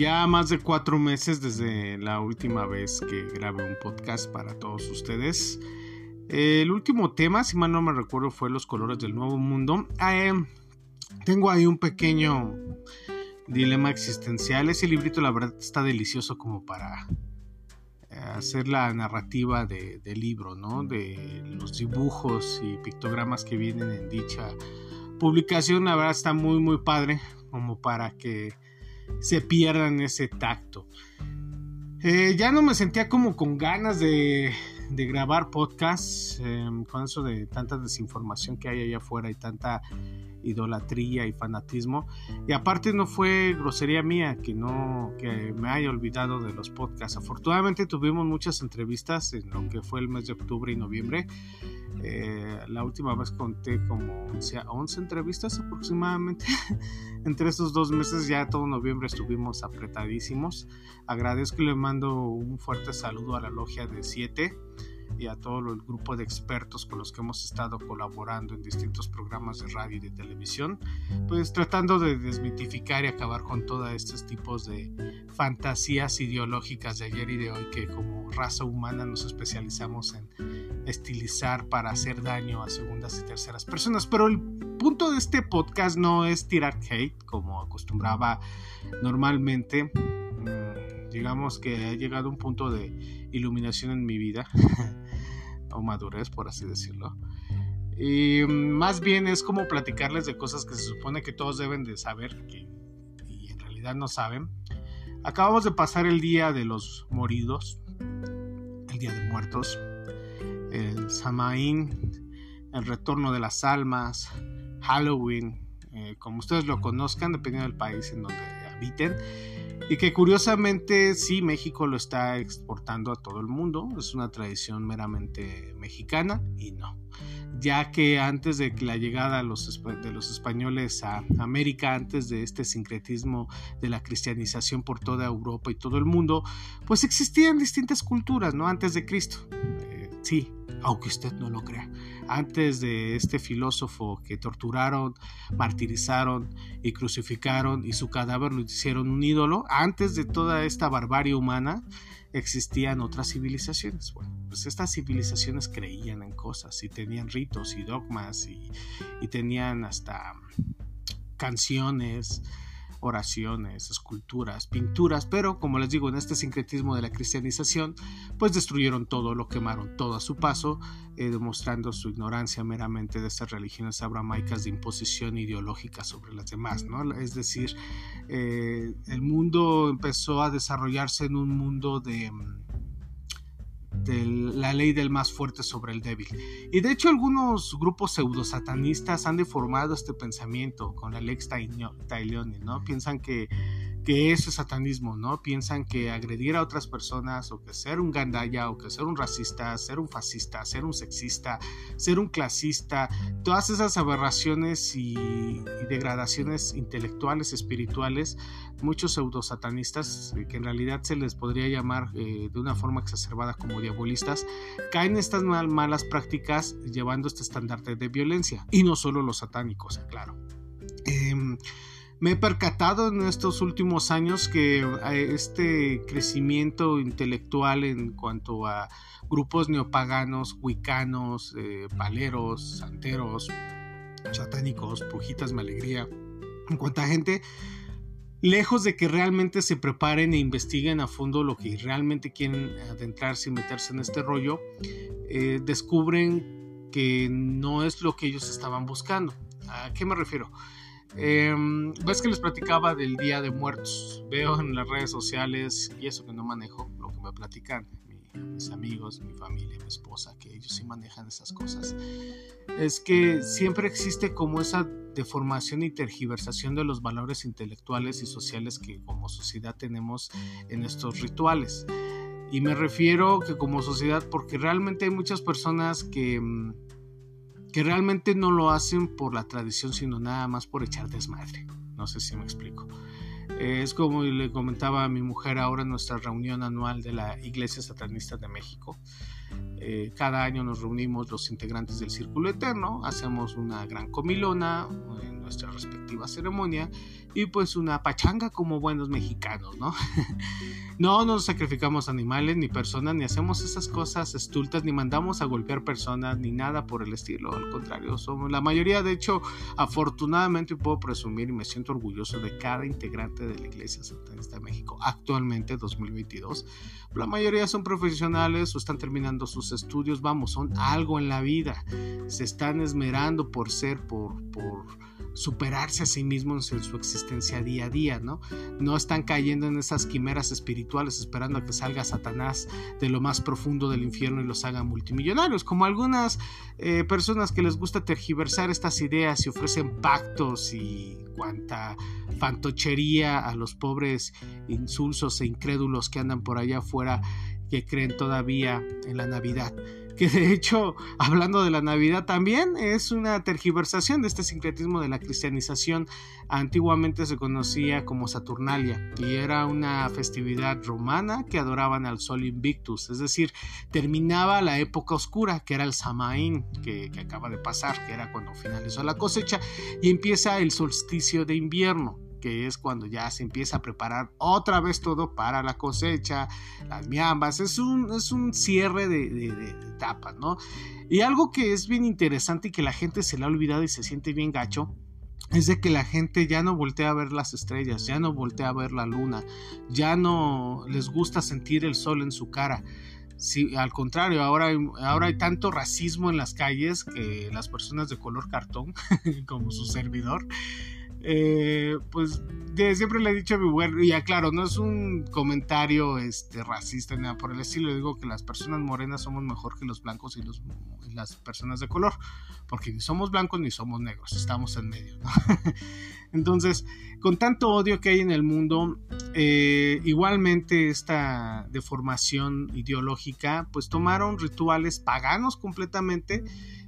ya más de cuatro meses desde la última vez que grabé un podcast para todos ustedes. El último tema, si mal no me recuerdo, fue Los colores del nuevo mundo. Em, tengo ahí un pequeño dilema existencial. Ese librito, la verdad, está delicioso como para eh, hacer la narrativa del libro, ¿no? De los dibujos y pictogramas que vienen en dicha publicación. La verdad, está muy, muy padre como para que se pierdan ese tacto. Eh, ya no me sentía como con ganas de, grabar podcasts em, con eso de tanta desinformación que hay allá afuera y tanta idolatría y fanatismo. Y aparte no fue grosería mía que no que me haya olvidado de los podcasts. Afortunadamente tuvimos muchas entrevistas en lo que fue el mes de octubre y noviembre. Eh, la última vez conté como 11 entrevistas aproximadamente. Entre esos dos meses ya todo noviembre estuvimos apretadísimos. Agradezco y le mando un fuerte saludo a la logia de 7 y a todo el grupo de expertos con los que hemos estado colaborando en distintos programas de radio y de televisión, pues tratando de desmitificar y acabar con todos estos tipos de fantasías ideológicas de ayer y de hoy que como raza humana nos especializamos en estilizar para hacer daño a segundas y terceras personas. Pero el punto de este podcast no es tirar hate como acostumbraba normalmente digamos que ha llegado un punto de iluminación en mi vida, o madurez, por así decirlo. Y más bien es como platicarles de cosas que se supone que todos deben de saber que, y en realidad no saben. Acabamos de pasar el día de los moridos, el día de muertos, el Samaín, el retorno de las almas, Halloween, eh, como ustedes lo conozcan, dependiendo del país en donde habiten. Y que curiosamente sí, México lo está exportando a todo el mundo. Es una tradición meramente mexicana y no. Ya que antes de la llegada de los, españoles a América, antes de este sincretismo de la cristianización por toda Europa y todo el mundo, pues existían distintas culturas, ¿no? Antes de Cristo. Eh, sí, aunque usted no lo crea. Antes de este filósofo que torturaron, martirizaron y crucificaron y su cadáver lo hicieron un ídolo, antes de toda esta barbarie humana existían otras civilizaciones. Bueno, pues estas civilizaciones creían en cosas y tenían ritos y dogmas y, y tenían hasta canciones, oraciones, esculturas, pinturas, pero como les digo, en este sincretismo de la cristianización, pues destruyeron todo, lo quemaron todo a su paso, eh, demostrando su ignorancia meramente de estas religiones abramaicas de imposición ideológica sobre las demás, ¿no? Es decir, eh, el mundo empezó a desarrollarse en un mundo de de la ley del más fuerte sobre el débil. Y de hecho algunos grupos pseudo-satanistas han deformado este pensamiento con la Lex Tailioni, ¿no? Piensan que que eso es satanismo, ¿no? Piensan que agredir a otras personas o que ser un gandaya o que ser un racista, ser un fascista, ser un sexista, ser un clasista, todas esas aberraciones y, degradaciones intelectuales, espirituales, muchos pseudo-satanistas, eh, que en realidad se les podría llamar eh, de una forma exacerbada como diabolistas, caen en estas malas prácticas llevando este estandarte de violencia. Y no solo los satánicos, claro. Em, me he percatado en estos últimos años que eh, este crecimiento intelectual en cuanto a grupos neopaganos, huicanos, eh, paleros, santeros, satánicos, pujitas, alegría, en cuanto a gente, lejos de que realmente se preparen e investiguen a fondo lo que realmente quieren adentrarse y meterse en este rollo, eh, descubren que no es lo que ellos estaban buscando. ¿A qué me refiero? Em, ves que les platicaba del Día de Muertos. Veo en las redes sociales, y eso que no manejo, lo que me platican mis amigos, mi familia, mi esposa, que ellos sí manejan esas cosas. Es que siempre existe como esa deformación y tergiversación de los valores intelectuales y sociales que como sociedad tenemos en estos rituales. Y me refiero que como sociedad, porque realmente hay muchas personas que mm, que realmente no lo hacen por la tradición, sino nada más por echar desmadre. No sé si me explico. Es como le comentaba a mi mujer ahora en nuestra reunión anual de la Iglesia Satanista de México. Eh, cada año nos reunimos los integrantes del Círculo Eterno, hacemos una gran comilona en nuestra respectiva ceremonia y pues una pachanga como buenos mexicanos, ¿no? no nos sacrificamos animales ni personas ni hacemos esas cosas estultas ni mandamos a golpear personas ni nada por el estilo, al contrario, somos la mayoría, de hecho, afortunadamente puedo presumir y me siento orgulloso de cada integrante de la Iglesia Satanista de México actualmente 2022. La mayoría son profesionales o están terminando sus estudios, vamos, son algo en la vida, se están esmerando por ser, por, por superarse a sí mismos en su existencia día a día, ¿no? No están cayendo en esas quimeras espirituales esperando a que salga Satanás de lo más profundo del infierno y los haga multimillonarios, como algunas eh, personas que les gusta tergiversar estas ideas y ofrecen pactos y cuanta fantochería a los pobres insulsos e incrédulos que andan por allá afuera que creen todavía en la Navidad que de hecho, hablando de la Navidad, también es una tergiversación de este sincretismo de la cristianización. Antiguamente se conocía como Saturnalia y era una festividad romana que adoraban al sol invictus, es decir, terminaba la época oscura, que era el Samaín, que, que acaba de pasar, que era cuando finalizó la cosecha, y empieza el solsticio de invierno que es cuando ya se empieza a preparar otra vez todo para la cosecha, las miambas, es un, es un cierre de, etapas, ¿no? Y algo que es bien interesante y que la gente se le ha olvidado y se siente bien gacho, es de que la gente ya no voltea a ver las estrellas, ya no voltea a ver la luna, ya no les gusta sentir el sol en su cara. Sí, al contrario, ahora hay, ahora hay tanto racismo en las calles que las personas de color cartón, como su servidor, eh, pues de, siempre le he dicho a mi y aclaro, no es un comentario este, racista ni nada por el estilo, digo que las personas morenas somos mejor que los blancos y, los, las personas de color, porque ni somos blancos ni somos negros, estamos en medio. Entonces, con tanto odio que hay en el mundo, eh, igualmente esta deformación ideológica, pues tomaron rituales paganos completamente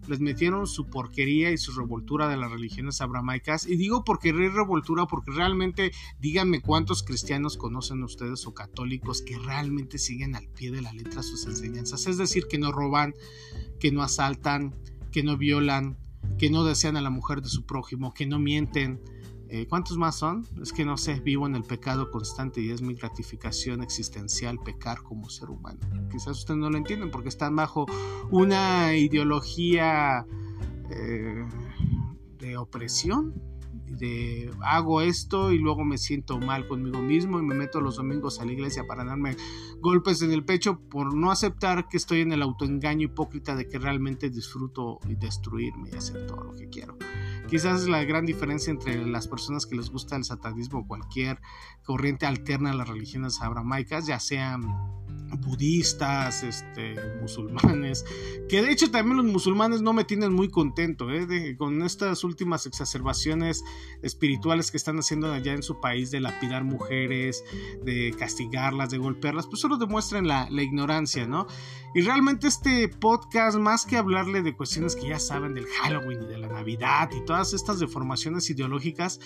les metieron su porquería y su revoltura de las religiones abramaicas. Y digo porque es revoltura, porque realmente díganme cuántos cristianos conocen ustedes o católicos que realmente siguen al pie de la letra sus enseñanzas. Es decir, que no roban, que no asaltan, que no violan, que no desean a la mujer de su prójimo, que no mienten, eh, ¿Cuántos más son? Es que no sé, vivo en el pecado constante y es mi gratificación existencial pecar como ser humano. Quizás ustedes no lo entienden porque están bajo una ideología eh, de opresión, de hago esto y luego me siento mal conmigo mismo y me meto los domingos a la iglesia para darme golpes en el pecho por no aceptar que estoy en el autoengaño hipócrita de que realmente disfruto y destruirme y hacer todo lo que quiero. Quizás es la gran diferencia entre las personas que les gusta el satanismo o cualquier corriente alterna a las religiones abramaicas, ya sean budistas, este, musulmanes, que de hecho también los musulmanes no me tienen muy contento ¿eh? con estas últimas exacerbaciones espirituales que están haciendo allá en su país de lapidar mujeres, de castigarlas, de golpearlas, pues solo demuestran la, la ignorancia, ¿no? Y realmente este podcast, más que hablarle de cuestiones que ya saben del Halloween y de la Navidad y todas estas deformaciones ideológicas,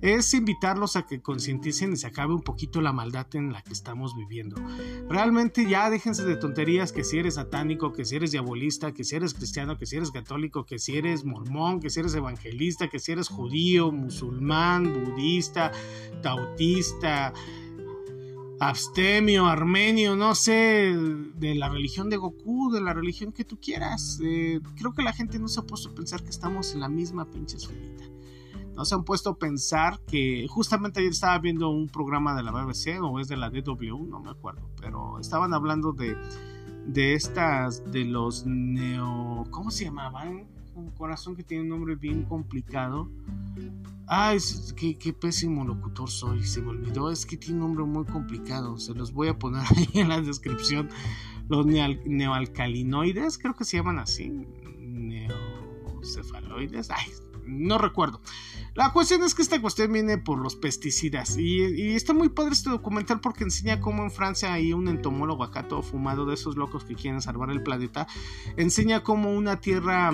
es invitarlos a que concienticen y se acabe un poquito la maldad en la que estamos viviendo. Realmente ya déjense de tonterías que si eres satánico, que si eres diabolista, que si eres cristiano, que si eres católico, que si eres mormón, que si eres evangelista, que si eres judío, musulmán, budista, tautista abstemio, armenio, no sé, de la religión de Goku, de la religión que tú quieras. Eh, creo que la gente no se ha puesto a pensar que estamos en la misma pinche escuelita. No se han puesto a pensar que justamente ayer estaba viendo un programa de la BBC o es de la DW, no me acuerdo, pero estaban hablando de, de estas, de los neo... ¿Cómo se llamaban? Un corazón que tiene un nombre bien complicado. Ay, qué, qué, pésimo locutor soy, se me olvidó, es que tiene un nombre muy complicado, se los voy a poner ahí en la descripción. Los neoalcalinoides, creo que se llaman así, neocefaloides, ay, no recuerdo. La cuestión es que esta cuestión viene por los pesticidas y, está muy padre este documental porque enseña cómo en Francia hay un entomólogo acá todo fumado de esos locos que quieren salvar el planeta, enseña cómo una tierra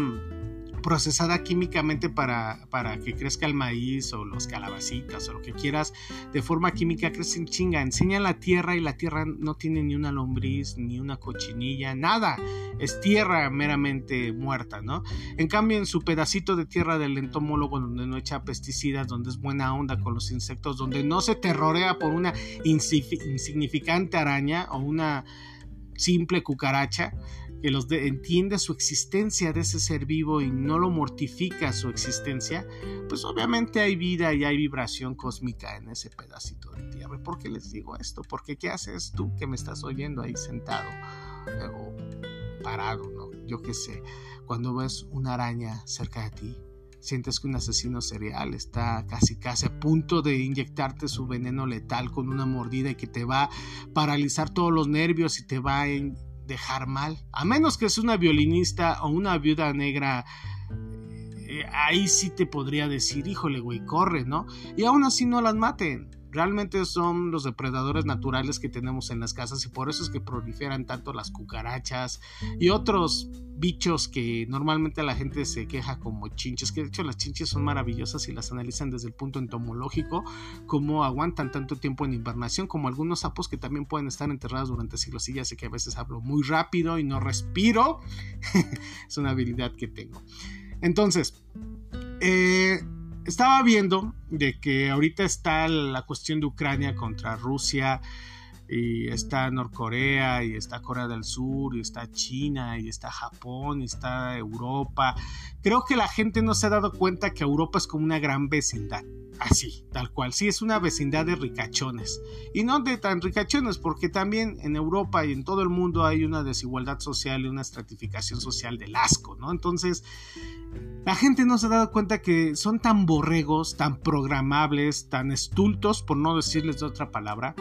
procesada químicamente para, para que crezca el maíz o los calabacitas o lo que quieras, de forma química crecen chinga, enseña la tierra y la tierra no tiene ni una lombriz, ni una cochinilla, nada, es tierra meramente muerta, ¿no? En cambio, en su pedacito de tierra del entomólogo, donde no echa pesticidas, donde es buena onda con los insectos, donde no se terrorea por una insignificante araña o una simple cucaracha, que los entiende su existencia de ese ser vivo y no lo mortifica su existencia, pues obviamente hay vida y hay vibración cósmica en ese pedacito de tierra. ¿Por qué les digo esto? Porque ¿qué haces tú que me estás oyendo ahí sentado o parado, no? Yo qué sé, cuando ves una araña cerca de ti, sientes que un asesino serial está casi casi a punto de inyectarte su veneno letal con una mordida y que te va a paralizar todos los nervios y te va a dejar mal. A menos que es una violinista o una viuda negra. Eh, ahí sí te podría decir, híjole, güey, corre, ¿no? Y aún así no las maten. Realmente son los depredadores naturales que tenemos en las casas y por eso es que proliferan tanto las cucarachas y otros bichos que normalmente la gente se queja como chinches, que de hecho las chinches son maravillosas y las analizan desde el punto entomológico, como aguantan tanto tiempo en invernación, como algunos sapos que también pueden estar enterrados durante siglos. Y ya sé que a veces hablo muy rápido y no respiro, es una habilidad que tengo. Entonces, eh, estaba viendo de que ahorita está la cuestión de Ucrania contra Rusia y está Norcorea y está Corea del Sur y está China y está Japón y está Europa. Creo que la gente no se ha dado cuenta que Europa es como una gran vecindad. Así, tal cual. Sí, es una vecindad de ricachones. Y no de tan ricachones, porque también en Europa y en todo el mundo hay una desigualdad social y una estratificación social del asco, ¿no? Entonces, la gente no se ha dado cuenta que son tan borregos, tan programables, tan estultos, por no decirles de otra palabra,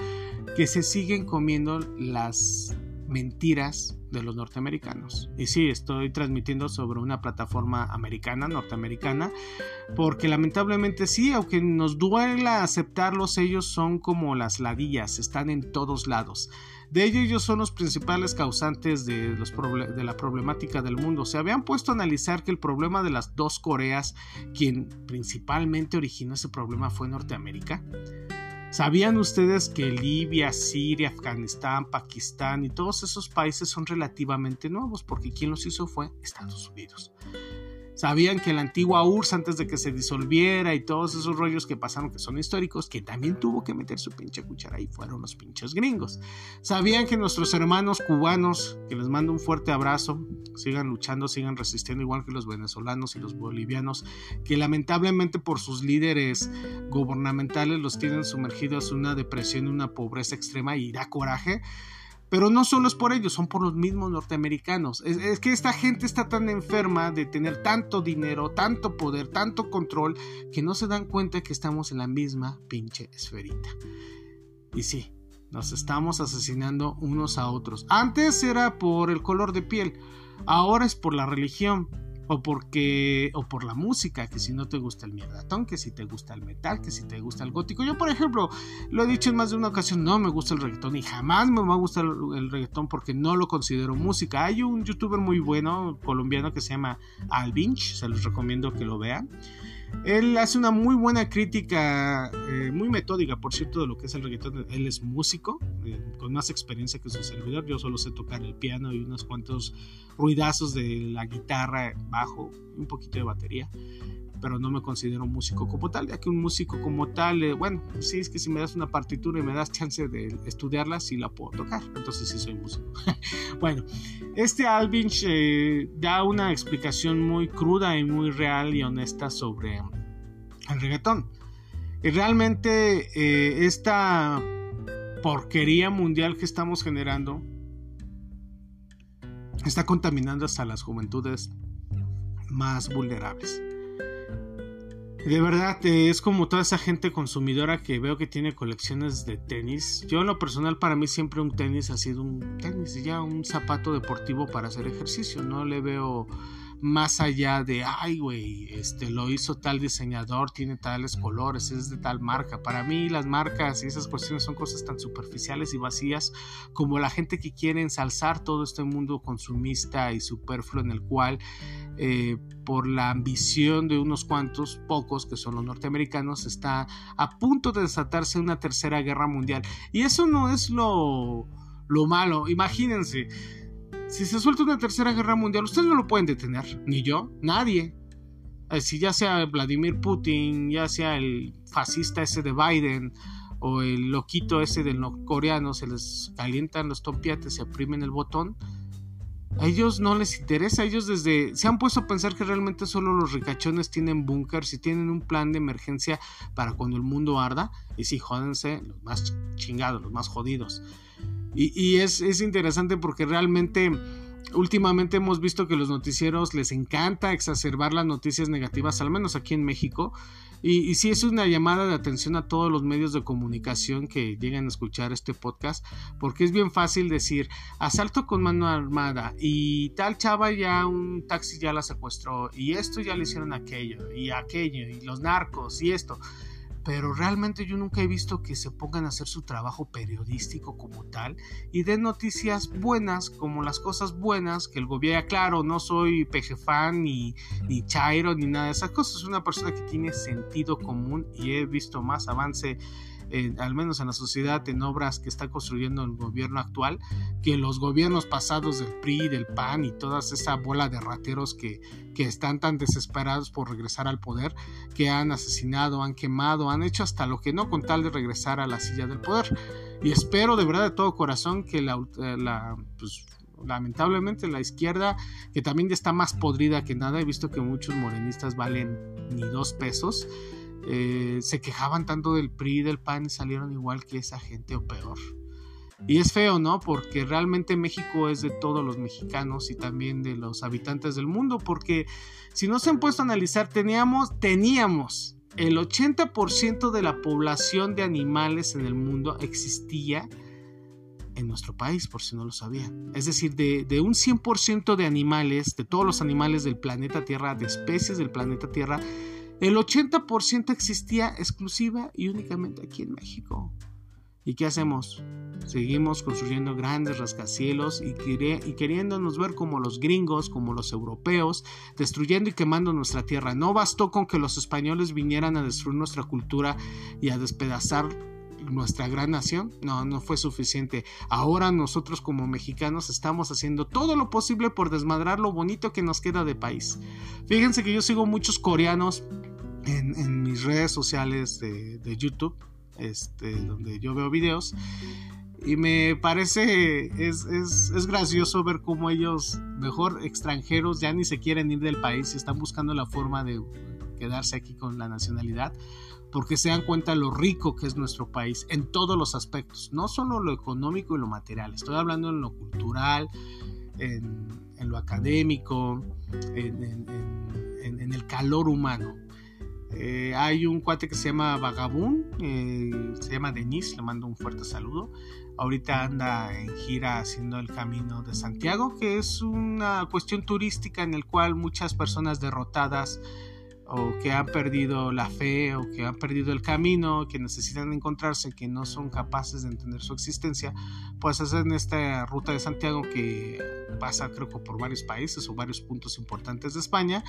que se siguen comiendo las mentiras de los norteamericanos. Y sí, estoy transmitiendo sobre una plataforma americana, norteamericana, porque lamentablemente sí, aunque nos duela aceptarlos, ellos son como las ladillas, están en todos lados. De ello ellos son los principales causantes de, los de la problemática del mundo. Se habían puesto a analizar que el problema de las dos Coreas, quien principalmente originó ese problema fue Norteamérica. ¿Sabían ustedes que Libia, Siria, Afganistán, Pakistán y todos esos países son relativamente nuevos? Porque quien los hizo fue Estados Unidos. Sabían que la antigua URSS, antes de que se disolviera y todos esos rollos que pasaron, que son históricos, que también tuvo que meter su pinche cuchara ahí, fueron los pinches gringos. Sabían que nuestros hermanos cubanos, que les mando un fuerte abrazo, sigan luchando, sigan resistiendo, igual que los venezolanos y los bolivianos, que lamentablemente por sus líderes gubernamentales los tienen sumergidos en una depresión y una pobreza extrema y da coraje pero no solo es por ellos, son por los mismos norteamericanos. Es, que esta gente está tan enferma de tener tanto dinero, tanto poder, tanto control, que no se dan cuenta que estamos en la misma pinche esferita. Y sí, nos estamos asesinando unos a otros. Antes era por el color de piel, ahora es por la religión o porque o por la música, que si no te gusta el mierdatón, que si te gusta el metal, que si te gusta el gótico. Yo, por ejemplo, lo he dicho en más de una ocasión, no me gusta el reggaetón y jamás me va a gustar el reggaetón porque no lo considero música. Hay un youtuber muy bueno colombiano que se llama Alvinch, se los recomiendo que lo vean. Él hace una muy buena crítica, eh, muy metódica, por cierto, de lo que es el reggaetón. Él es músico, eh, con más experiencia que su servidor. Yo solo sé tocar el piano y unos cuantos ruidazos de la guitarra, bajo, un poquito de batería pero no me considero músico como tal, ya que un músico como tal, eh, bueno, sí es que si me das una partitura y me das chance de estudiarla, sí la puedo tocar, entonces sí soy músico. bueno, este Alvinch eh, da una explicación muy cruda y muy real y honesta sobre el reggaetón. Y realmente eh, esta porquería mundial que estamos generando está contaminando hasta las juventudes más vulnerables. De verdad, eh, es como toda esa gente consumidora que veo que tiene colecciones de tenis. Yo en lo personal para mí siempre un tenis ha sido un tenis, ya un zapato deportivo para hacer ejercicio. No le veo más allá de, ay, güey, este, lo hizo tal diseñador, tiene tales colores, es de tal marca. Para mí las marcas y esas cuestiones son cosas tan superficiales y vacías como la gente que quiere ensalzar todo este mundo consumista y superfluo en el cual, eh, por la ambición de unos cuantos, pocos, que son los norteamericanos, está a punto de desatarse una tercera guerra mundial. Y eso no es lo, lo malo. Imagínense si se suelta una tercera guerra mundial, ustedes no lo pueden detener, ni yo, nadie. Eh, si ya sea Vladimir Putin, ya sea el fascista ese de Biden o el loquito ese del norcoreano, se les calientan los tompiates, se aprimen el botón. A ellos no les interesa, ellos desde se han puesto a pensar que realmente solo los ricachones tienen búnkers y tienen un plan de emergencia para cuando el mundo arda. Y sí, jódense, los más chingados, los más jodidos. Y, es, interesante porque realmente últimamente hemos visto que los noticieros les encanta exacerbar las noticias negativas, al menos aquí en México. Y, y, sí es una llamada de atención a todos los medios de comunicación que llegan a escuchar este podcast, porque es bien fácil decir asalto con mano armada y tal chava ya un taxi ya la secuestró y esto ya le hicieron aquello y aquello y los narcos y esto pero realmente yo nunca he visto que se pongan a hacer su trabajo periodístico como tal y den noticias buenas como las cosas buenas que el gobierno, claro, no soy pejefan ni, ni chairo ni nada de esas cosas, es una persona que tiene sentido común y he visto más avance al menos en la sociedad, en obras que está construyendo el gobierno actual, que los gobiernos pasados del PRI, del PAN y toda esa bola de rateros que, que están tan desesperados por regresar al poder, que han asesinado, han quemado, han hecho hasta lo que no con tal de regresar a la silla del poder. Y espero de verdad de todo corazón que la, pues, lamentablemente la izquierda, que también está más podrida que nada, he visto que muchos morenistas valen ni dos pesos, eh, se quejaban tanto del PRI del PAN y salieron igual que esa gente o peor. Y es feo, ¿no? Porque realmente México es de todos los mexicanos y también de los habitantes del mundo, porque si no se han puesto a analizar, teníamos, teníamos el 80% de la población de animales en el mundo existía en nuestro país, por si no lo sabían. Es decir, de, de un 100% de animales, de todos los animales del planeta Tierra, de especies del planeta Tierra, el 80% existía exclusiva y únicamente aquí en México. ¿Y qué hacemos? Seguimos construyendo grandes rascacielos y, queriéndonos ver como los gringos, como los europeos, destruyendo y quemando nuestra tierra. No bastó con que los españoles vinieran a destruir nuestra cultura y a despedazar nuestra gran nación. No, no fue suficiente. Ahora nosotros como mexicanos estamos haciendo todo lo posible por desmadrar lo bonito que nos queda de país. Fíjense que yo sigo muchos coreanos en, mis redes sociales de, YouTube, este, donde yo veo videos. Y me parece, es, es, gracioso ver cómo ellos, mejor extranjeros, ya ni se quieren ir del país y están buscando la forma de quedarse aquí con la nacionalidad, porque se dan cuenta lo rico que es nuestro país en todos los aspectos, no solo lo económico y lo material, estoy hablando en lo cultural, en, en lo académico, en, en el calor humano. Eh, hay un cuate que se llama Vagabún, eh, se llama Denis, le mando un fuerte saludo. Ahorita anda en gira haciendo el camino de Santiago, que es una cuestión turística en el cual muchas personas derrotadas o que han perdido la fe o que han perdido el camino, que necesitan encontrarse, que no son capaces de entender su existencia, pues hacen esta ruta de Santiago que pasa creo que por varios países o varios puntos importantes de España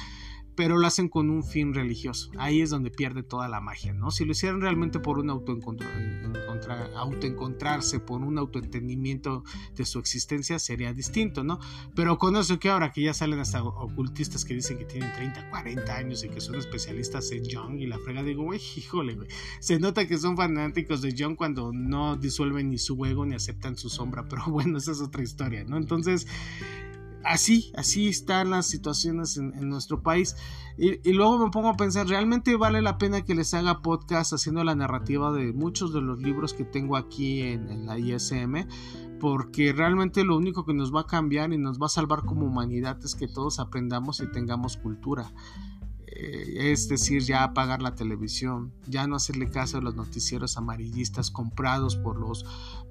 pero lo hacen con un fin religioso. Ahí es donde pierde toda la magia, ¿no? Si lo hicieran realmente por un autoencontrarse, por un autoentendimiento de su existencia, sería distinto, ¿no? Pero con eso que ahora que ya salen hasta ocultistas que dicen que tienen 30, 40 años y que son especialistas en Jung y la frega, digo, güey, híjole, güey. Se nota que son fanáticos de Jung cuando no disuelven ni su ego ni aceptan su sombra, pero bueno, esa es otra historia, ¿no? Entonces así, así están las situaciones en, nuestro país. Y, luego me pongo a pensar, ¿realmente vale la pena que les haga podcast haciendo la narrativa de muchos de los libros que tengo aquí en, la ISM? Porque realmente lo único que nos va a cambiar y nos va a salvar como humanidad es que todos aprendamos y tengamos cultura. Eh, es decir, ya apagar la televisión, ya no hacerle caso a los noticieros amarillistas comprados por los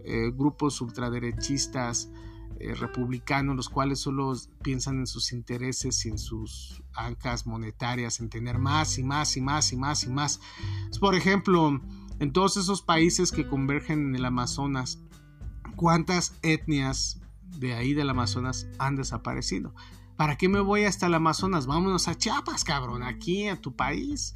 eh, grupos ultraderechistas eh, republicanos, los cuales solo piensan en sus intereses y en sus ancas monetarias, en tener más y más y más y más y más. Por ejemplo, en todos esos países que convergen en el Amazonas, ¿cuántas etnias de ahí del Amazonas han desaparecido? ¿Para qué me voy hasta el Amazonas? Vámonos a Chiapas, cabrón, aquí a tu país.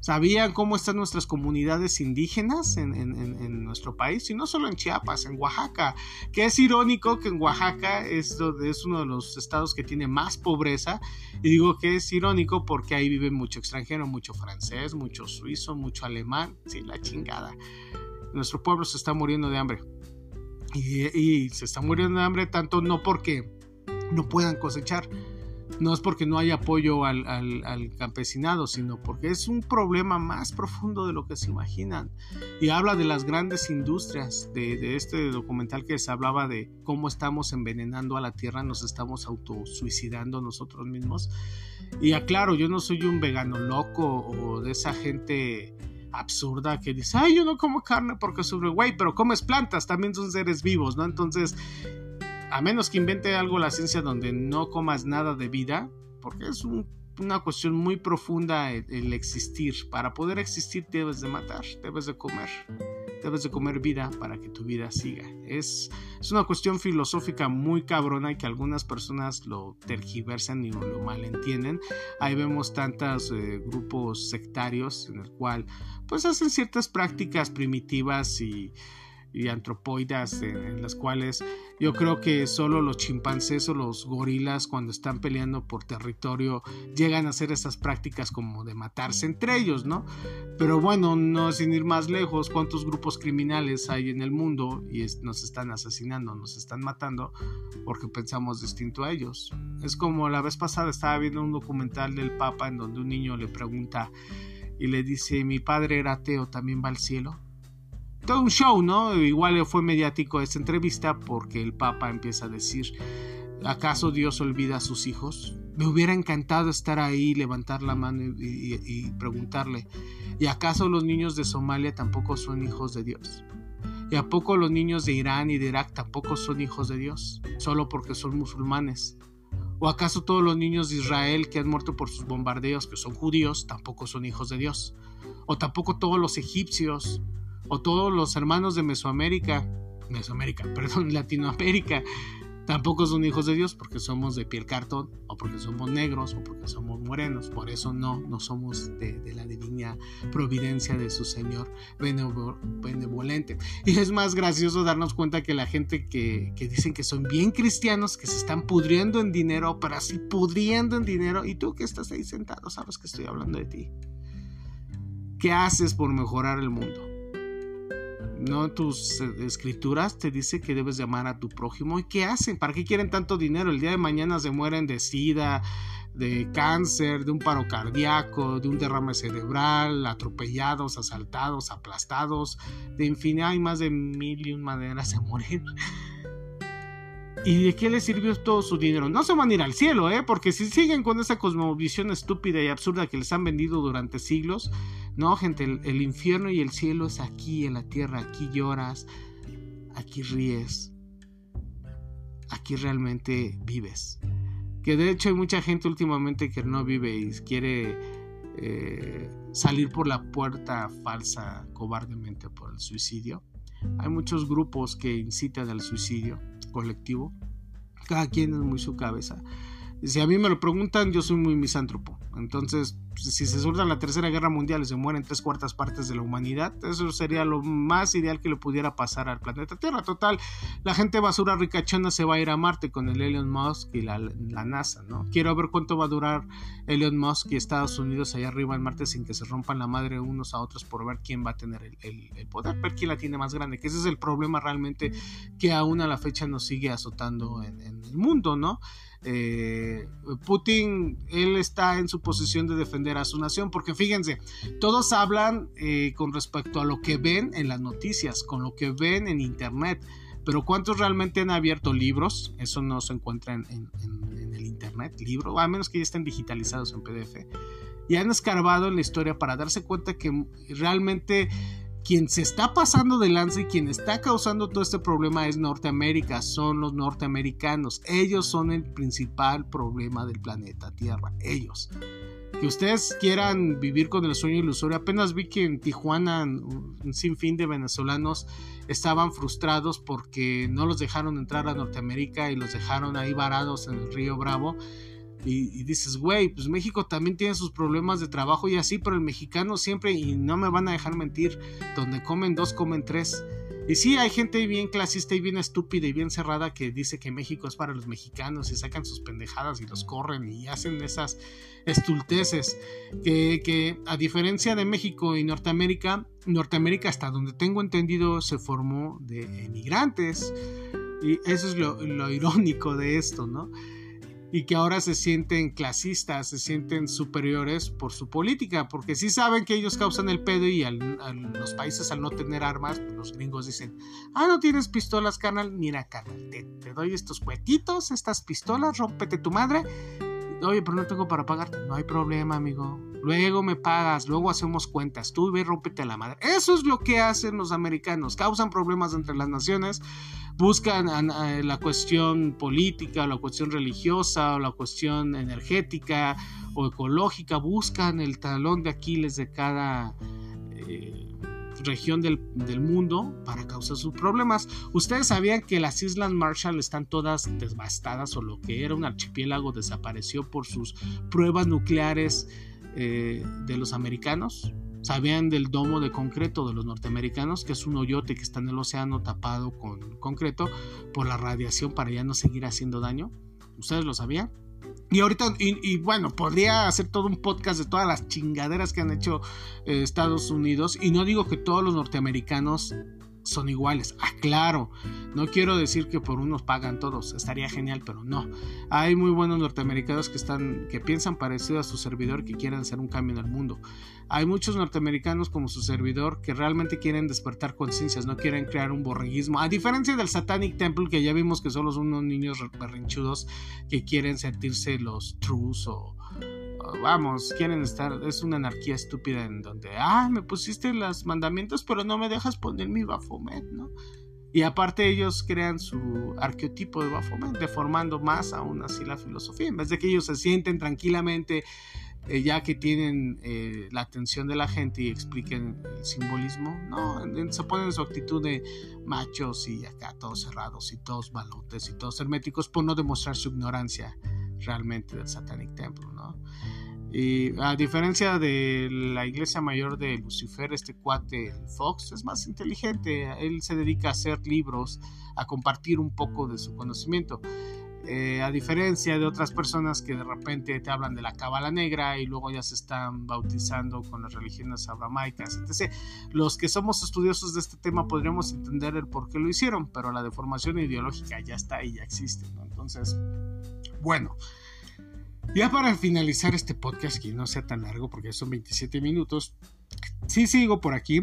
¿Sabían cómo están nuestras comunidades indígenas en, nuestro país? Y no solo en Chiapas, en Oaxaca. Que es irónico que en Oaxaca es, es uno de los estados que tiene más pobreza. Y digo que es irónico porque ahí vive mucho extranjero, mucho francés, mucho suizo, mucho alemán. Sí, la chingada. Nuestro pueblo se está muriendo de hambre. Y, y se está muriendo de hambre tanto no porque no puedan cosechar, no es porque no haya apoyo al, campesinado, sino porque es un problema más profundo de lo que se imaginan. Y habla de las grandes industrias, de, este documental que se hablaba de cómo estamos envenenando a la tierra, nos estamos autosuicidando nosotros mismos. Y aclaro, yo no soy un vegano loco o de esa gente absurda que dice, ay, yo no como carne porque sobre, güey, pero comes plantas, también son seres vivos, ¿no? Entonces, a menos que invente algo la ciencia donde no comas nada de vida, porque es una cuestión muy profunda el, existir. Para poder existir debes de matar, debes de comer, debes de comer vida para que tu vida siga. Es, es una cuestión filosófica muy cabrona y que algunas personas lo tergiversan y lo malentienden. Ahí vemos tantos eh, grupos sectarios en el cual pues hacen ciertas prácticas primitivas y y antropoidas en, las cuales yo creo que solo los chimpancés o los gorilas cuando están peleando por territorio llegan a hacer esas prácticas como de matarse entre ellos, ¿no? Pero bueno, no sin ir más lejos, ¿cuántos grupos criminales hay en el mundo y nos están asesinando, nos están matando porque pensamos distinto a ellos? Es como la vez pasada estaba viendo un documental del Papa en donde un niño le pregunta y le dice, mi padre era ateo, ¿también va al cielo? Todo un show, ¿no? Igual fue mediático esta entrevista porque el Papa empieza a decir, ¿acaso Dios olvida a sus hijos? Me hubiera encantado estar ahí, levantar la mano y, preguntarle, ¿y acaso los niños de Somalia tampoco son hijos de Dios? ¿Y a poco los niños de Irán y de Irak tampoco son hijos de Dios, solo porque son musulmanes? ¿O acaso todos los niños de Israel que han muerto por sus bombardeos, que son judíos, tampoco son hijos de Dios? ¿O tampoco todos los egipcios o todos los hermanos de Mesoamérica, Mesoamérica, perdón, Latinoamérica, tampoco son hijos de Dios porque somos de piel cartón o porque somos negros o porque somos morenos. Por eso no, no somos de, la divina providencia de su Señor benevolente. Y es más gracioso darnos cuenta que la gente que, que dicen que son bien cristianos, que se están pudriendo en dinero, pero así pudriendo en dinero, y tú que estás ahí sentado, sabes que estoy hablando de ti. ¿Qué haces por mejorar el mundo? No tus eh, escrituras te dice que debes llamar a tu prójimo y qué hacen, para qué quieren tanto dinero, el día de mañana se mueren de sida, de cáncer, de un paro cardíaco, de un derrame cerebral, atropellados, asaltados, aplastados, de infinidad hay más de mil y un maneras de morir. ¿Y de qué les sirvió todo su dinero? No se van a ir al cielo, ¿eh? Porque si siguen con esa cosmovisión estúpida y absurda que les han vendido durante siglos, no, gente, el, infierno y el cielo es aquí en la tierra, aquí lloras, aquí ríes, aquí realmente vives. Que de hecho hay mucha gente últimamente que no vive y quiere eh, salir por la puerta falsa cobardemente por el suicidio. Hay muchos grupos que incitan al suicidio colectivo. Cada quien es muy su cabeza. Si a mí me lo preguntan, yo soy muy misántropo. Entonces, si se surda la tercera guerra mundial y se mueren tres cuartas partes de la humanidad, eso sería lo más ideal que le pudiera pasar al planeta Tierra. Total, la gente basura ricachona se va a ir a Marte con el Elon Musk y la, NASA, ¿no? Quiero ver cuánto va a durar Elon Musk y Estados Unidos allá arriba en Marte sin que se rompan la madre unos a otros por ver quién va a tener el, poder, ver quién la tiene más grande, que ese es el problema realmente que aún a la fecha nos sigue azotando en, en el mundo, ¿no? Eh, Putin, él está en su posición de defender a su nación, porque fíjense, todos hablan eh, con respecto a lo que ven en las noticias, con lo que ven en internet, pero ¿cuántos realmente han abierto libros? Eso no se encuentra en, en el internet, libro, a menos que ya estén digitalizados en PDF, y han escarbado en la historia para darse cuenta que realmente quien se está pasando de lanza y quien está causando todo este problema es Norteamérica, son los norteamericanos. Ellos son el principal problema del planeta Tierra, ellos. Que ustedes quieran vivir con el sueño ilusorio. Apenas vi que en Tijuana un sinfín de venezolanos estaban frustrados porque no los dejaron entrar a Norteamérica y los dejaron ahí varados en el río Bravo y, dices, güey, pues México también tiene sus problemas de trabajo y así, pero el mexicano siempre, y no me van a dejar mentir, donde comen dos, comen tres. Y sí, hay gente bien clasista y bien estúpida y bien cerrada que dice que México es para los mexicanos y sacan sus pendejadas y los corren y hacen esas estulteces. Que, que a diferencia de México y Norteamérica, Norteamérica hasta donde tengo entendido se formó de emigrantes. Y eso es lo, lo irónico de esto, ¿no? Y que ahora se sienten clasistas, se sienten superiores por su política, porque sí saben que ellos causan el pedo y los países al no tener armas, pues los gringos dicen, ah, no tienes pistolas, carnal, mira, carnal, te, doy estos cuetitos, estas pistolas, rómpete tu madre, oye, pero no tengo para pagarte, no hay problema, amigo, luego me pagas, luego hacemos cuentas, tú ve, rómpete la madre. Eso es lo que hacen los americanos, causan problemas entre las naciones, buscan la cuestión política, la cuestión religiosa, o la cuestión energética o ecológica, buscan el talón de Aquiles de cada eh, región del, del, mundo para causar sus problemas. Ustedes sabían que las Islas Marshall están todas devastadas o lo que era un archipiélago desapareció por sus pruebas nucleares eh, de los americanos. Sabían del domo de concreto de los norteamericanos, que es un hoyote que está en el océano tapado con concreto por la radiación para ya no seguir haciendo daño. ¿Ustedes lo sabían? Y ahorita, y, bueno, podría hacer todo un podcast de todas las chingaderas que han hecho eh, Estados Unidos. Y no digo que todos los norteamericanos son iguales. Ah, claro, no quiero decir que por unos pagan todos, estaría genial, pero no. Hay muy buenos norteamericanos que están que piensan parecido a su servidor que quieren hacer un cambio en el mundo. Hay muchos norteamericanos como su servidor que realmente quieren despertar conciencias, no quieren crear un borreguismo. A diferencia del Satanic Temple que ya vimos que solo son unos niños berrinchudos que quieren sentirse los trues o vamos, quieren estar, es una anarquía estúpida en donde, ah, me pusiste los mandamientos, pero no me dejas poner mi Bafomet, ¿no? Y aparte ellos crean su arqueotipo de Bafomet, deformando más aún así la filosofía, en vez de que ellos se sienten tranquilamente, eh, ya que tienen eh, la atención de la gente y expliquen el simbolismo, no, se ponen en su actitud de machos y acá todos cerrados y todos balotes y todos herméticos por no demostrar su ignorancia realmente del Satanic Temple, ¿no? Y a diferencia de la iglesia mayor de Lucifer, este cuate Fox es más inteligente. Él se dedica a hacer libros, a compartir un poco de su conocimiento. Eh, a diferencia de otras personas que de repente te hablan de la cábala negra y luego ya se están bautizando con las religiones abramaicas, etc. Los que somos estudiosos de este tema podríamos entender el por qué lo hicieron, pero la deformación ideológica ya está ahí, ya existe. Entonces, bueno. Ya para finalizar este podcast, que no sea tan largo porque son 27 minutos, si sigo por aquí.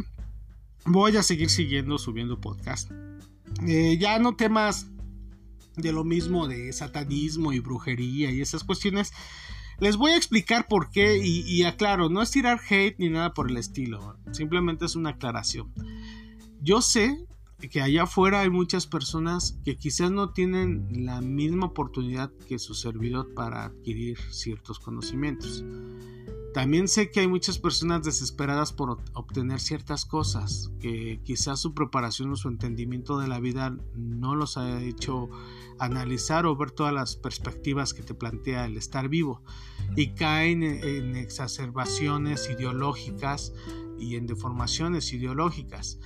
Voy a seguir siguiendo subiendo podcast. Eh, ya no temas de lo mismo de satanismo y brujería y esas cuestiones. Les voy a explicar por qué y, aclaro, no es tirar hate ni nada por el estilo, simplemente es una aclaración. Yo sé que allá afuera hay muchas personas que quizás no tienen la misma oportunidad que su servidor para adquirir ciertos conocimientos. También sé que hay muchas personas desesperadas por obtener ciertas cosas, que quizás su preparación o su entendimiento de la vida no los ha hecho analizar o ver todas las perspectivas que te plantea el estar vivo y caen en exacerbaciones ideológicas y en deformaciones ideológicas.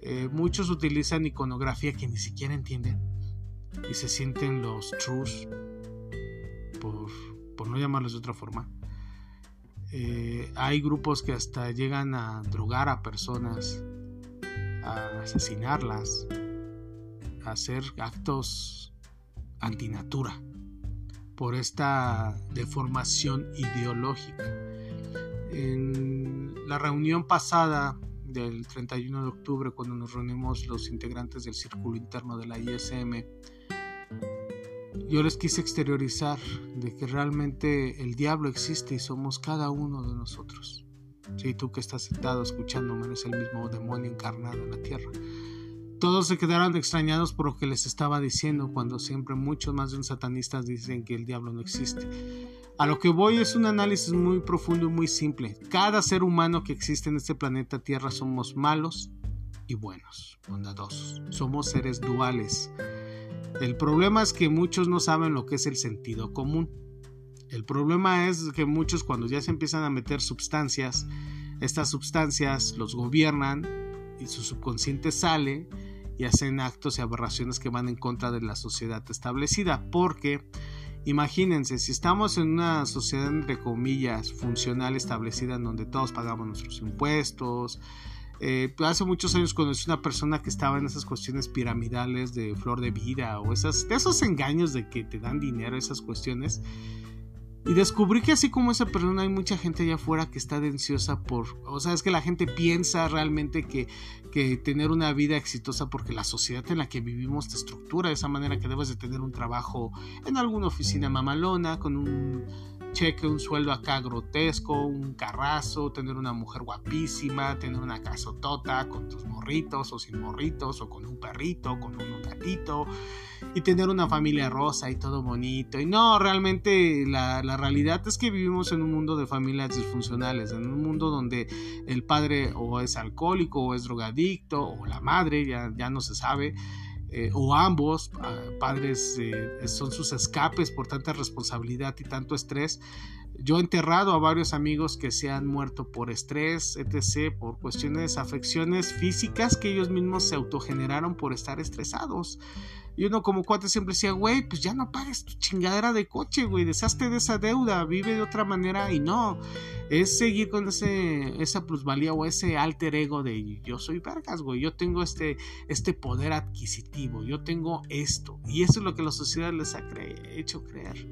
Eh, muchos utilizan iconografía que ni siquiera entienden y se sienten los trus, por, no llamarlos de otra forma. Eh, hay grupos que hasta llegan a drogar a personas, a asesinarlas, a hacer actos antinatura por esta deformación ideológica. En la reunión pasada del 31 de octubre cuando nos reunimos los integrantes del círculo interno de la ISM, yo les quise exteriorizar de que realmente el diablo existe y somos cada uno de nosotros. Sí, tú que estás sentado escuchándome eres el mismo demonio encarnado en la tierra. Todos se quedaron extrañados por lo que les estaba diciendo cuando siempre muchos más de un satanistas dicen que el diablo no existe. A lo que voy es un análisis muy profundo y muy simple. Cada ser humano que existe en este planeta Tierra somos malos y buenos, bondadosos. Somos seres duales. El problema es que muchos no saben lo que es el sentido común. El problema es que muchos cuando ya se empiezan a meter sustancias, estas sustancias los gobiernan y su subconsciente sale y hacen actos y aberraciones que van en contra de la sociedad establecida. Porque imagínense, si estamos en una sociedad entre comillas funcional establecida en donde todos pagamos nuestros impuestos, eh, hace muchos años conocí una persona que estaba en esas cuestiones piramidales de flor de vida o esas, esos engaños de que te dan dinero, esas cuestiones. Y descubrí que así como esa persona hay mucha gente allá afuera que está denciosa por, o sea, es que la gente piensa realmente que, que tener una vida exitosa porque la sociedad en la que vivimos te estructura de esa manera que debes de tener un trabajo en alguna oficina mamalona con un cheque, un sueldo acá grotesco, un carrazo, tener una mujer guapísima, tener una casotota con tus morritos o sin morritos o con un perrito, con un gatito y tener una familia rosa y todo bonito. Y no, realmente la, la realidad es que vivimos en un mundo de familias disfuncionales, en un mundo donde el padre o es alcohólico o es drogadicto o la madre, ya, ya no se sabe. Eh, o ambos padres eh, son sus escapes por tanta responsabilidad y tanto estrés. Yo he enterrado a varios amigos que se han muerto por estrés, etc., por cuestiones, afecciones físicas que ellos mismos se autogeneraron por estar estresados. Y uno como cuate siempre decía, güey, pues ya no pagues tu chingadera de coche, güey, deshazte de esa deuda, vive de otra manera y no, es seguir con ese, esa plusvalía o ese alter ego de yo soy vergas, güey, yo tengo este, este poder adquisitivo, yo tengo esto. Y eso es lo que la sociedad les ha hecho creer.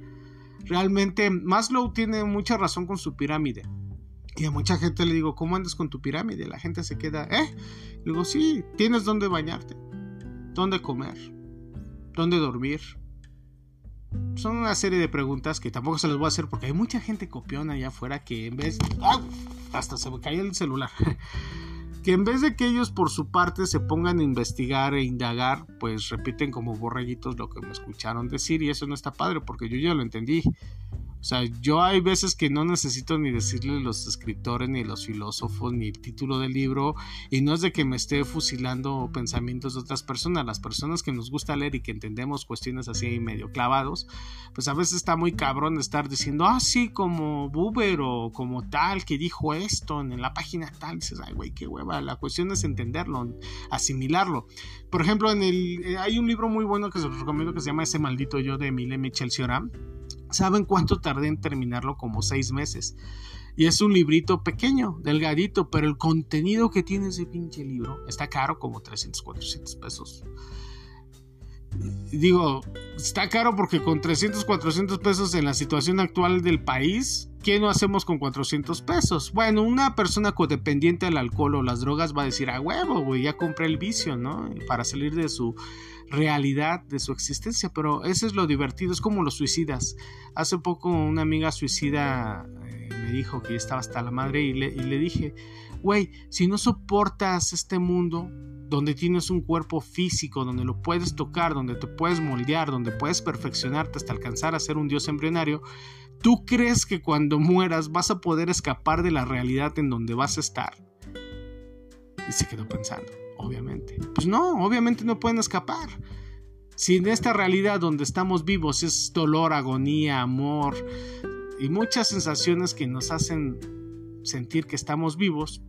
Realmente Maslow tiene mucha razón con su pirámide. Y a mucha gente le digo, ¿cómo andas con tu pirámide? La gente se queda, ¿eh? Le digo, sí, tienes dónde bañarte, dónde comer, dónde dormir. Son una serie de preguntas que tampoco se les voy a hacer porque hay mucha gente copiona allá afuera que en vez... Hasta se me cayó el celular. que en vez de que ellos por su parte se pongan a investigar e indagar, pues repiten como borreguitos lo que me escucharon decir y eso no está padre porque yo ya lo entendí. O sea, yo hay veces que no necesito ni decirle los escritores, ni los filósofos, ni el título del libro, y no es de que me esté fusilando pensamientos de otras personas. Las personas que nos gusta leer y que entendemos cuestiones así medio clavados, pues a veces está muy cabrón estar diciendo, ah, sí, como Buber o como tal, que dijo esto en la página tal. dices, ay, güey, qué hueva. La cuestión es entenderlo, asimilarlo. Por ejemplo, en el, eh, hay un libro muy bueno que se los recomiendo que se llama Ese maldito yo de Emile Michel Cioran ¿Saben cuánto tardé en terminarlo? Como seis meses. Y es un librito pequeño, delgadito, pero el contenido que tiene ese pinche libro está caro, como 300, 400 pesos. Digo, está caro porque con 300, 400 pesos en la situación actual del país, ¿qué no hacemos con 400 pesos? Bueno, una persona codependiente al alcohol o las drogas va a decir, a huevo, güey, ya compré el vicio, ¿no? Para salir de su realidad de su existencia, pero eso es lo divertido, es como los suicidas. Hace poco una amiga suicida eh, me dijo que estaba hasta la madre y le, y le dije, güey, si no soportas este mundo donde tienes un cuerpo físico, donde lo puedes tocar, donde te puedes moldear, donde puedes perfeccionarte hasta alcanzar a ser un dios embrionario, ¿tú crees que cuando mueras vas a poder escapar de la realidad en donde vas a estar? Y se quedó pensando obviamente. Pues no, obviamente no pueden escapar. Si en esta realidad donde estamos vivos es dolor, agonía, amor y muchas sensaciones que nos hacen sentir que estamos vivos,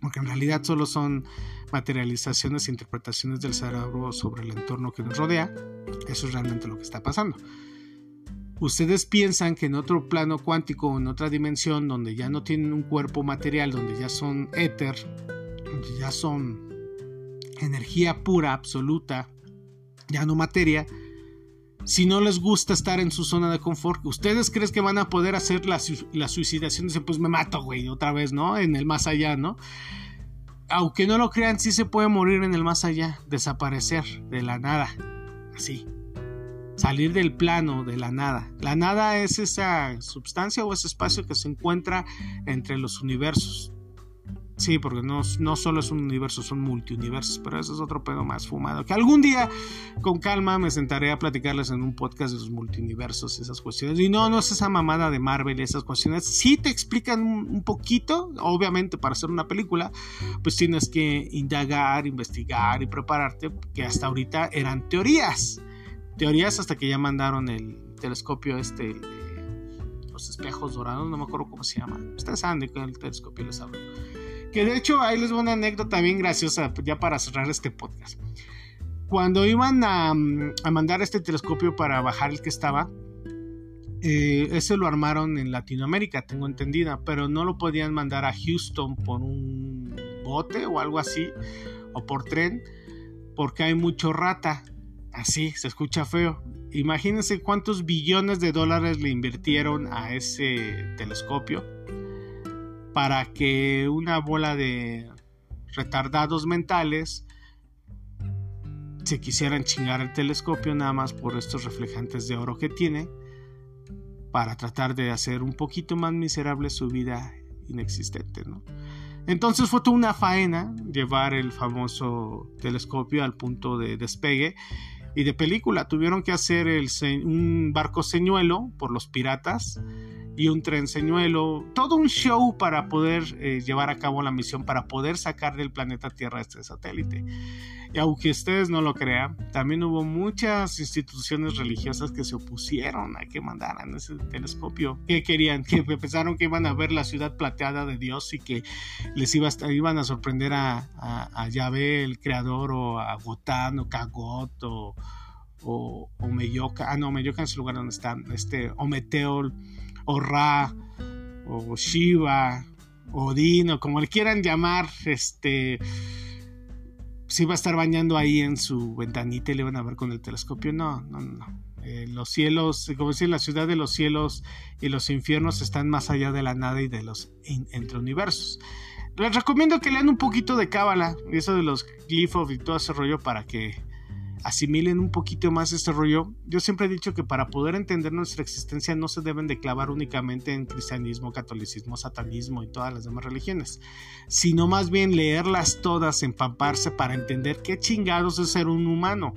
porque en realidad solo son materializaciones e interpretaciones del cerebro sobre el entorno que nos rodea, eso es realmente lo que está pasando. Ustedes piensan que en otro plano cuántico, en otra dimensión, donde ya no tienen un cuerpo material, donde ya son éter, ya son energía pura, absoluta, ya no materia, si no les gusta estar en su zona de confort, ¿ustedes creen que van a poder hacer la, la suicidación? Dicen, pues me mato, güey, otra vez, ¿no? En el más allá, ¿no? Aunque no lo crean, sí se puede morir en el más allá, desaparecer de la nada, así. salir del plano de la nada. La nada es esa sustancia o ese espacio que se encuentra entre los universos. Sí, porque no, no solo es un universo, son multiuniversos, pero eso es otro pedo más fumado. Que algún día, con calma, me sentaré a platicarles en un podcast de los multiuniversos esas cuestiones. Y no, no es esa mamada de Marvel esas cuestiones. Sí te explican un, poquito, obviamente, para hacer una película, pues tienes que indagar, investigar y prepararte, que hasta ahorita eran teorías. Teorías hasta que ya mandaron el telescopio este, los espejos dorados, no me acuerdo cómo se llama. Ustedes saben de qué el telescopio les hablo que de hecho ahí les voy una anécdota bien graciosa ya para cerrar este podcast. Cuando iban a, mandar este telescopio para bajar el que estaba, eh, ese lo armaron en Latinoamérica, tengo entendida, pero no lo podían mandar a Houston por un bote o algo así, o por tren, porque hay mucho rata. Así, se escucha feo. Imagínense cuántos billones de dólares le invirtieron a ese telescopio para que una bola de retardados mentales se quisieran chingar el telescopio nada más por estos reflejantes de oro que tiene para tratar de hacer un poquito más miserable su vida inexistente, Entonces fue toda una faena llevar el famoso telescopio al punto de despegue y de película. Tuvieron que hacer un barco señuelo por los piratas y un tren señuelo, todo un show para poder eh, llevar a cabo la misión, para poder sacar del planeta Tierra este satélite. Y aunque ustedes no lo crean, también hubo muchas instituciones religiosas que se opusieron a que mandaran ese telescopio, que querían, que pensaron que iban a ver la ciudad plateada de Dios y que les iba a, iban a sorprender a, a, Yahvé, el creador, o a Gotán, o Kagot, o, o, Meyoka, ah no, Meyoka es el lugar donde están, este, o Meteor o Ra, o Shiva, o Dino, como le quieran llamar, este, si va a estar bañando ahí en su ventanita y le van a ver con el telescopio. No, no, no. Eh, los cielos, como decir, la ciudad de los cielos y los infiernos están más allá de la nada y de los entre universos. Les recomiendo que lean un poquito de Cábala eso de los glifos y todo ese rollo para que asimilen un poquito más este rollo. Yo siempre he dicho que para poder entender nuestra existencia no se deben de clavar únicamente en cristianismo, catolicismo, satanismo y todas las demás religiones, sino más bien leerlas todas, empamparse para entender qué chingados es ser un humano.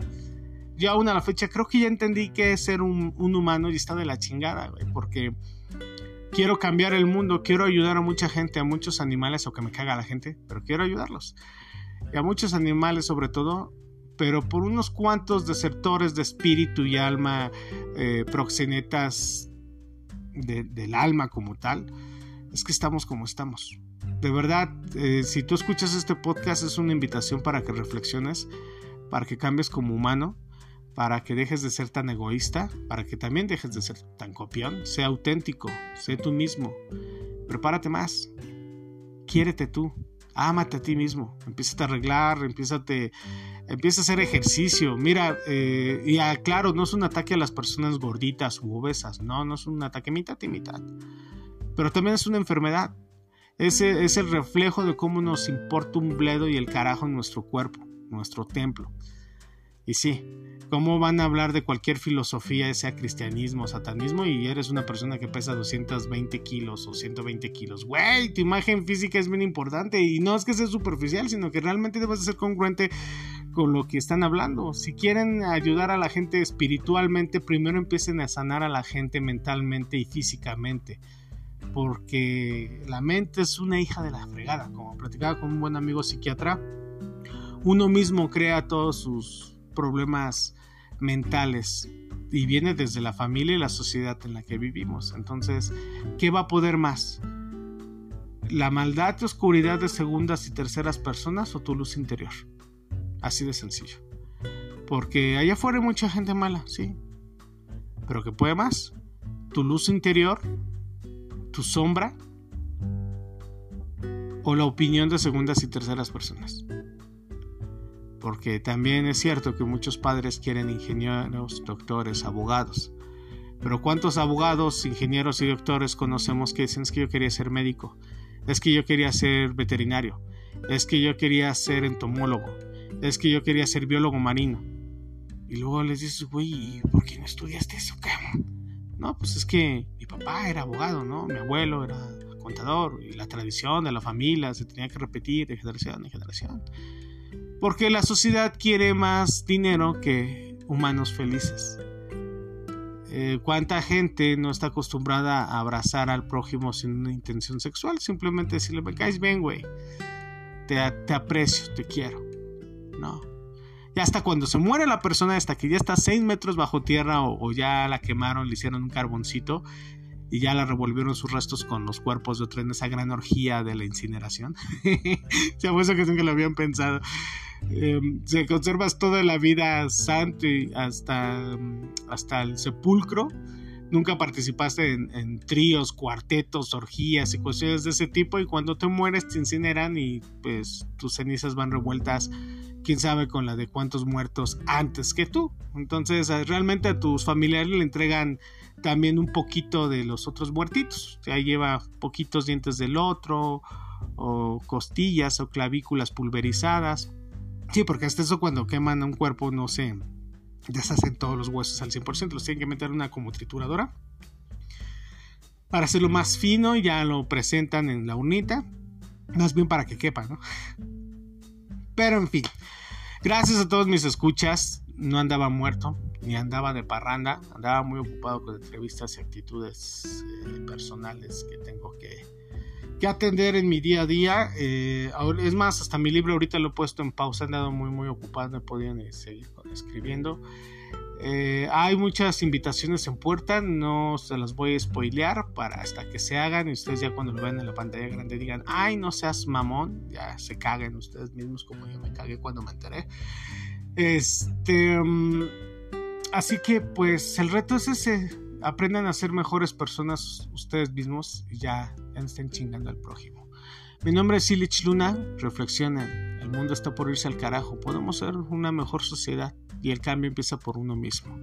Yo aún a la fecha creo que ya entendí qué es ser un, humano y está de la chingada, porque quiero cambiar el mundo, quiero ayudar a mucha gente, a muchos animales, o que me caga la gente, pero quiero ayudarlos. Y a muchos animales sobre todo, pero por unos cuantos desertores de espíritu y alma, eh, proxenetas del alma como tal, es que estamos como estamos. De verdad, eh, si tú escuchas este podcast es una invitación para que reflexiones, para que cambies como humano, para que dejes de ser tan egoísta, para que también dejes de ser tan copión, sea auténtico, sé tú mismo, prepárate más, quiérete tú, ámate a ti mismo, empieza a arreglar, empieza a hacer ejercicio. Mira, eh, y claro, no es un ataque a las personas gorditas u obesas, no, no es un ataque mitad y mitad, pero también es una enfermedad. Ese es el reflejo de cómo nos importa un bledo y el carajo en nuestro cuerpo, nuestro templo. Y sí, ¿cómo van a hablar de cualquier filosofía, sea cristianismo, satanismo, y eres una persona que pesa 220 kilos o 120 kilos? Güey, tu imagen física es bien importante y no es que sea superficial, sino que realmente debes de ser congruente con lo que están hablando. Si quieren ayudar a la gente espiritualmente, primero empiecen a sanar a la gente mentalmente y físicamente. Porque la mente es una hija de la fregada. Como platicaba con un buen amigo psiquiatra, uno mismo crea todos sus problemas mentales y viene desde la familia y la sociedad en la que vivimos. Entonces, ¿qué va a poder más? ¿La maldad y oscuridad de segundas y terceras personas o tu luz interior? Así de sencillo. Porque allá afuera hay mucha gente mala, sí. Pero ¿qué puede más? ¿Tu luz interior? ¿Tu sombra? ¿O la opinión de segundas y terceras personas? Porque también es cierto que muchos padres quieren ingenieros, doctores, abogados. Pero ¿cuántos abogados, ingenieros y doctores conocemos que dicen es que yo quería ser médico? Es que yo quería ser veterinario. Es que yo quería ser entomólogo. Es que yo quería ser biólogo marino. Y luego les dices, güey, ¿por qué no estudiaste eso, No, pues es que mi papá era abogado, ¿no? Mi abuelo era contador y la tradición de la familia se tenía que repetir de generación en generación. Porque la sociedad quiere más dinero que humanos felices. Eh, ¿Cuánta gente no está acostumbrada a abrazar al prójimo sin una intención sexual? Simplemente decirle, me caes bien, güey. Te, te aprecio, te quiero. No. Y hasta cuando se muere la persona, hasta que ya está 6 metros bajo tierra o, ya la quemaron, le hicieron un carboncito y ya la revolvieron sus restos con los cuerpos de otro en esa gran orgía de la incineración. fue eso que nunca lo habían pensado. Em, se conservas toda la vida santo y hasta, hasta el sepulcro. Nunca participaste en, en, tríos, cuartetos, orgías y cuestiones de ese tipo y cuando te mueres te incineran y pues tus cenizas van revueltas quién sabe con la de cuántos muertos antes que tú. Entonces, realmente a tus familiares le entregan también un poquito de los otros muertitos. Ya lleva poquitos dientes del otro, o costillas o clavículas pulverizadas. Sí, porque hasta eso cuando queman un cuerpo no se deshacen todos los huesos al 100%, los tienen que meter en una como trituradora. Para hacerlo más fino ya lo presentan en la unita. Más bien para que quepa, ¿no? Pero en fin, gracias a todos mis escuchas. No andaba muerto, ni andaba de parranda. Andaba muy ocupado con entrevistas y actitudes eh, personales que tengo que, que, atender en mi día a día. Eh, es más, hasta mi libro ahorita lo he puesto en pausa. He andado muy, muy ocupado. No he podido ni seguir escribiendo. Eh, hay muchas invitaciones en puerta, no se las voy a spoilear para hasta que se hagan y ustedes ya cuando lo vean en la pantalla grande digan, ay, no seas mamón, ya se caguen ustedes mismos como yo me cagué cuando me enteré. Este, mm, así que pues el reto es ese, aprendan a ser mejores personas ustedes mismos y ya, estén chingando al prójimo. Mi nombre es Silich Luna, reflexionen, el mundo está por irse al carajo, podemos ser una mejor sociedad y el cambio empieza por uno mismo.